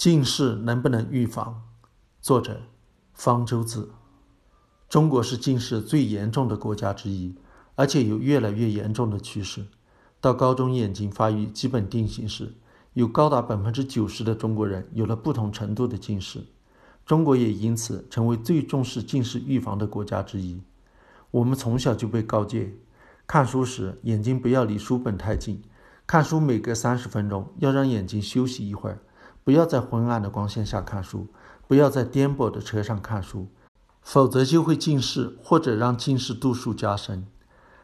近视能不能预防？作者：方舟子。中国是近视最严重的国家之一，而且有越来越严重的趋势。到高中眼睛发育基本定型时，有高达百分之九十的中国人有了不同程度的近视。中国也因此成为最重视近视预防的国家之一。我们从小就被告诫，看书时眼睛不要离书本太近，看书每隔三十分钟要让眼睛休息一会儿。不要在昏暗的光线下看书，不要在颠簸的车上看书，否则就会近视或者让近视度数加深。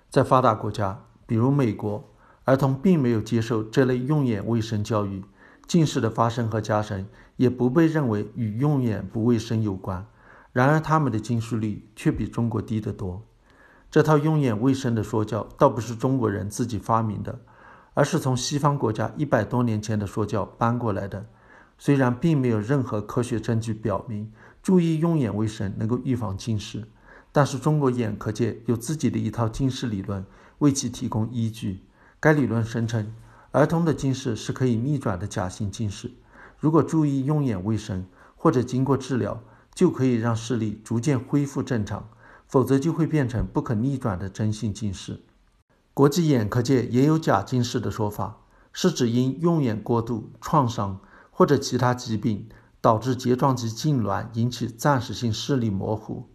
在发达国家，比如美国，儿童并没有接受这类用眼卫生教育，近视的发生和加深也不被认为与用眼不卫生有关。然而，他们的近视率却比中国低得多。这套用眼卫生的说教倒不是中国人自己发明的，而是从西方国家一百多年前的说教搬过来的。虽然并没有任何科学证据表明注意用眼卫生能够预防近视，但是中国眼科界有自己的一套近视理论为其提供依据。该理论声称，儿童的近视是可以逆转的假性近视，如果注意用眼卫生或者经过治疗，就可以让视力逐渐恢复正常；否则就会变成不可逆转的真性近视。国际眼科界也有假近视的说法，是指因用眼过度、创伤。或者其他疾病导致睫状肌痉挛，引起暂时性视力模糊，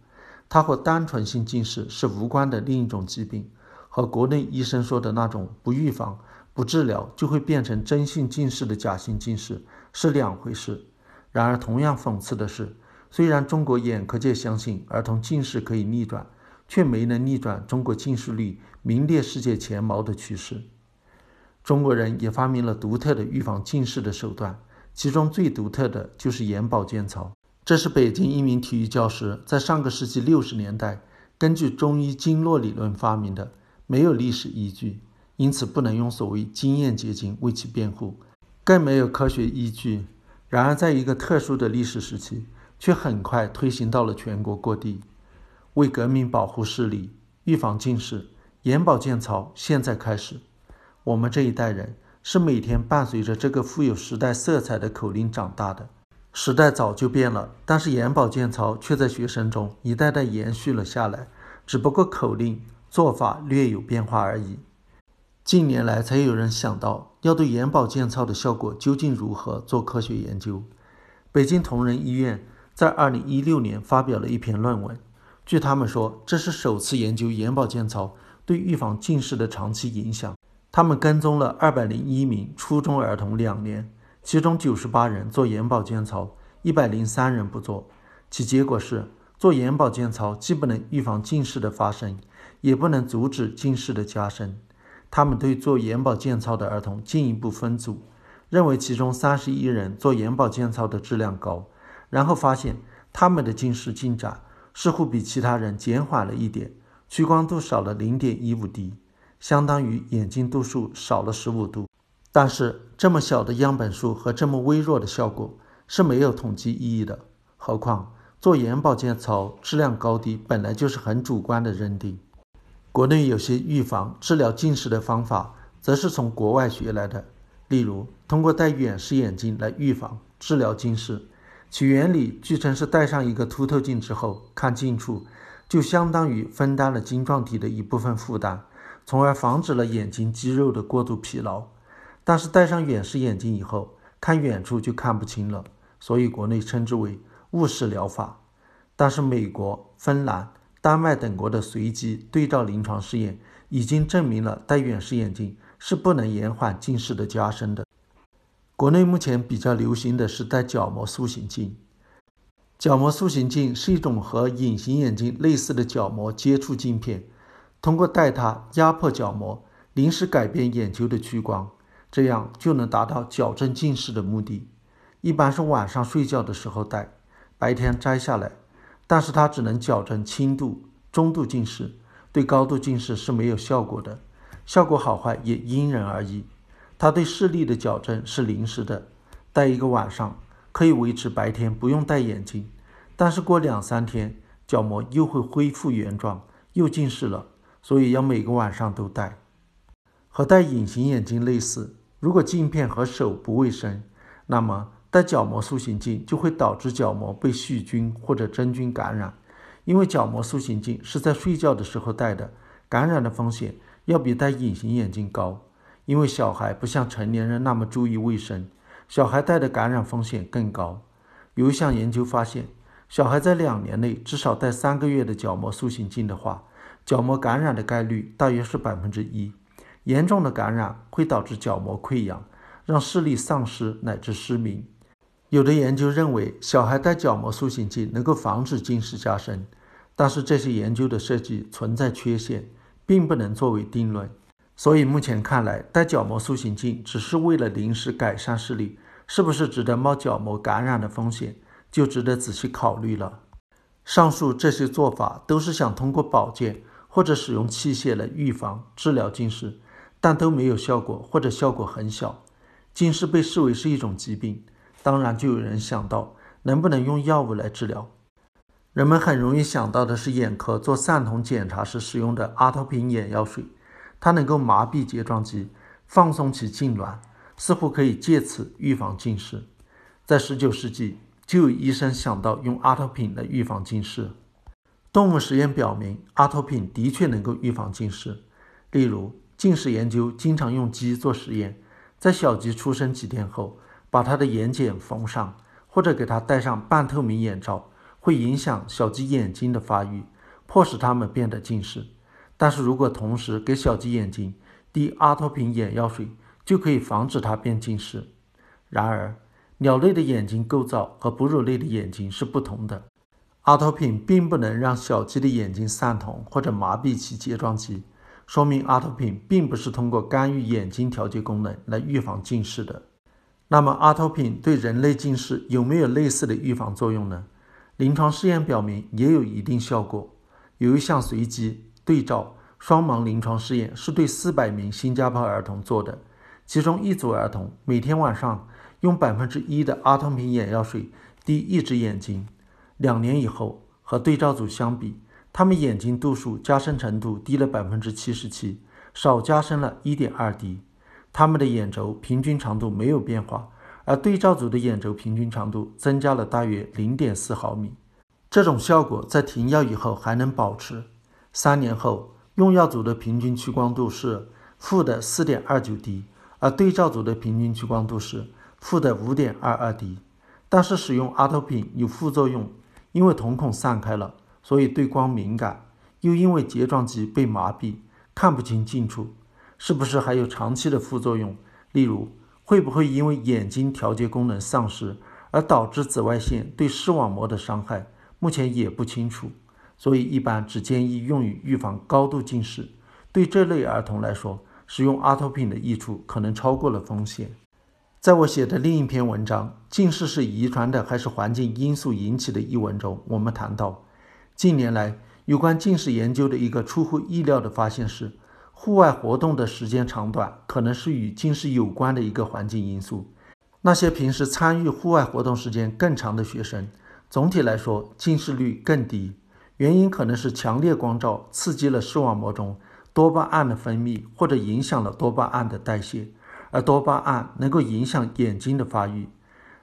它和单纯性近视是无关的另一种疾病，和国内医生说的那种不预防、不治疗就会变成真性近视的假性近视是两回事。然而，同样讽刺的是，虽然中国眼科界相信儿童近视可以逆转，却没能逆转中国近视率名列世界前茅的趋势。中国人也发明了独特的预防近视的手段。其中最独特的就是眼保健操，这是北京一名体育教师在上个世纪六十年代根据中医经络理论发明的，没有历史依据，因此不能用所谓经验结晶为其辩护，更没有科学依据。然而，在一个特殊的历史时期，却很快推行到了全国各地。为革命保护视力、预防近视，眼保健操现在开始。我们这一代人。是每天伴随着这个富有时代色彩的口令长大的。时代早就变了，但是眼保健操却在学生中一代代延续了下来，只不过口令做法略有变化而已。近年来才有人想到要对眼保健操的效果究竟如何做科学研究。北京同仁医院在2016年发表了一篇论文，据他们说，这是首次研究眼保健操对预防近视的长期影响。他们跟踪了二百零一名初中儿童两年，其中九十八人做眼保健操，一百零三人不做。其结果是，做眼保健操既不能预防近视的发生，也不能阻止近视的加深。他们对做眼保健操的儿童进一步分组，认为其中三十一人做眼保健操的质量高，然后发现他们的近视进展似乎比其他人减缓了一点，屈光度少了零点一五 d。相当于眼睛度数少了十五度，但是这么小的样本数和这么微弱的效果是没有统计意义的。何况做眼保健操质量高低本来就是很主观的认定。国内有些预防治疗近视的方法，则是从国外学来的。例如，通过戴远视眼镜来预防治疗近视，其原理据称是戴上一个凸透镜之后看近处，就相当于分担了晶状体的一部分负担。从而防止了眼睛肌肉的过度疲劳，但是戴上远视眼镜以后，看远处就看不清了，所以国内称之为雾视疗法。但是美国、芬兰、丹麦等国的随机对照临床试验已经证明了戴远视眼镜是不能延缓近视的加深的。国内目前比较流行的是戴角膜塑形镜。角膜塑形镜是一种和隐形眼镜类似的角膜接触镜片。通过戴它压迫角膜，临时改变眼球的屈光，这样就能达到矫正近视的目的。一般是晚上睡觉的时候戴，白天摘下来。但是它只能矫正轻度、中度近视，对高度近视是没有效果的。效果好坏也因人而异。它对视力的矫正是临时的，戴一个晚上可以维持白天不用戴眼镜，但是过两三天角膜又会恢复原状，又近视了。所以要每个晚上都戴，和戴隐形眼镜类似。如果镜片和手不卫生，那么戴角膜塑形镜就会导致角膜被细菌或者真菌感染，因为角膜塑形镜是在睡觉的时候戴的，感染的风险要比戴隐形眼镜高。因为小孩不像成年人那么注意卫生，小孩戴的感染风险更高。有一项研究发现，小孩在两年内至少戴三个月的角膜塑形镜的话，角膜感染的概率大约是百分之一。严重的感染会导致角膜溃疡，让视力丧失乃至失明。有的研究认为，小孩戴角膜塑形镜能够防止近视加深，但是这些研究的设计存在缺陷，并不能作为定论。所以目前看来，戴角膜塑形镜只是为了临时改善视力，是不是值得冒角膜感染的风险，就值得仔细考虑了。上述这些做法都是想通过保健或者使用器械来预防、治疗近视，但都没有效果，或者效果很小。近视被视为是一种疾病。当然，就有人想到能不能用药物来治疗。人们很容易想到的是眼科做散瞳检查时使用的阿托品眼药水，它能够麻痹睫状肌，放松其痉挛，似乎可以借此预防近视。在19世纪，就有医生想到用阿托品来预防近视。动物实验表明，阿托品的确能够预防近视。例如，近视研究经常用鸡做实验，在小鸡出生几天后。把它的眼睑缝上，或者给它戴上半透明眼罩，会影响小鸡眼睛的发育，迫使它们变得近视。但是如果同时给小鸡眼睛滴阿托品眼药水，就可以防止它变近视。然而，鸟类的眼睛构造和哺乳类的眼睛是不同的，阿托品并不能让小鸡的眼睛散瞳或者麻痹其睫状肌，说明阿托品并不是通过干预眼睛调节功能来预防近视的。那么，阿托品对人类近视有没有类似的预防作用呢？临床试验表明也有一定效果。有一项随机对照双盲临床试验是对四百名新加坡儿童做的，其中一组儿童每天晚上用百分之一的阿托品眼药水滴一只眼睛，两年以后和对照组相比，他们眼睛度数加深程度低了百分之七十七，少加深了一点二滴。他们的眼轴平均长度没有变化，而对照组的眼轴平均长度增加了大约零点四毫米。这种效果在停药以后还能保持。三年后，用药组的平均屈光度是负的四点二九 d，而对照组的平均屈光度是负的五点二二 d。但是使用阿托品有副作用，因为瞳孔散开了，所以对光敏感，又因为睫状肌被麻痹，看不清近处。是不是还有长期的副作用？例如，会不会因为眼睛调节功能丧失而导致紫外线对视网膜的伤害？目前也不清楚。所以，一般只建议用于预防高度近视。对这类儿童来说，使用阿托品的益处可能超过了风险。在我写的另一篇文章《近视是遗传的还是环境因素引起的》一文中，我们谈到，近年来有关近视研究的一个出乎意料的发现是。户外活动的时间长短可能是与近视有关的一个环境因素。那些平时参与户外活动时间更长的学生，总体来说近视率更低。原因可能是强烈光照刺激了视网膜中多巴胺的分泌，或者影响了多巴胺的代谢，而多巴胺能够影响眼睛的发育。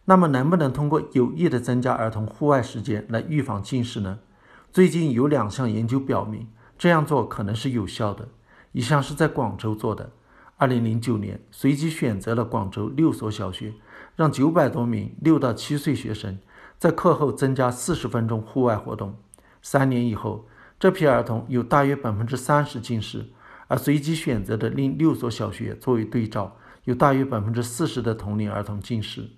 那么，能不能通过有意的增加儿童户外时间来预防近视呢？最近有两项研究表明，这样做可能是有效的。一项是在广州做的。二零零九年，随机选择了广州六所小学，让九百多名六到七岁学生在课后增加四十分钟户外活动。三年以后，这批儿童有大约百分之三十近视，而随机选择的另六所小学作为对照，有大约百分之四十的同龄儿童近视。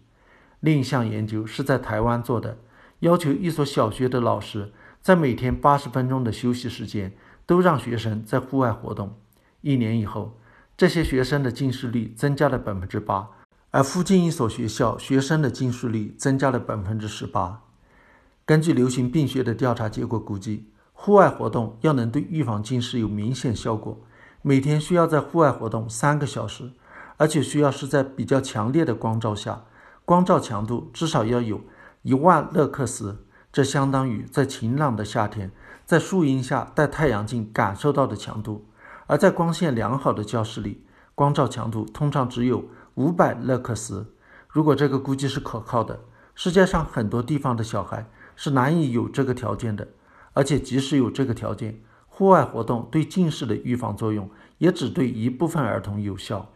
另一项研究是在台湾做的，要求一所小学的老师在每天八十分钟的休息时间。都让学生在户外活动。一年以后，这些学生的近视率增加了百分之八，而附近一所学校学生的近视率增加了百分之十八。根据流行病学的调查结果估计，户外活动要能对预防近视有明显效果，每天需要在户外活动三个小时，而且需要是在比较强烈的光照下，光照强度至少要有一万勒克斯，这相当于在晴朗的夏天。在树荫下戴太阳镜感受到的强度，而在光线良好的教室里，光照强度通常只有五百勒克斯。如果这个估计是可靠的，世界上很多地方的小孩是难以有这个条件的，而且即使有这个条件，户外活动对近视的预防作用也只对一部分儿童有效，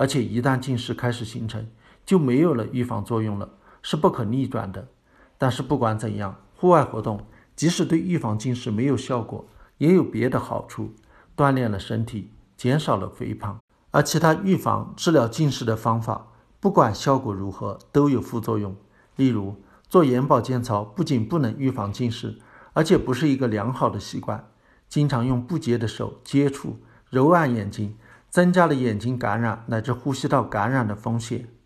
而且一旦近视开始形成，就没有了预防作用了，是不可逆转的。但是不管怎样，户外活动即使对预防近视没有效果，也有别的好处，锻炼了身体，减少了肥胖。而其他预防、治疗近视的方法，不管效果如何，都有副作用。例如，做眼保健操不仅不能预防近视，而且不是一个良好的习惯。经常用不洁的手接触、揉按眼睛，增加了眼睛感染乃至呼吸道感染的风险。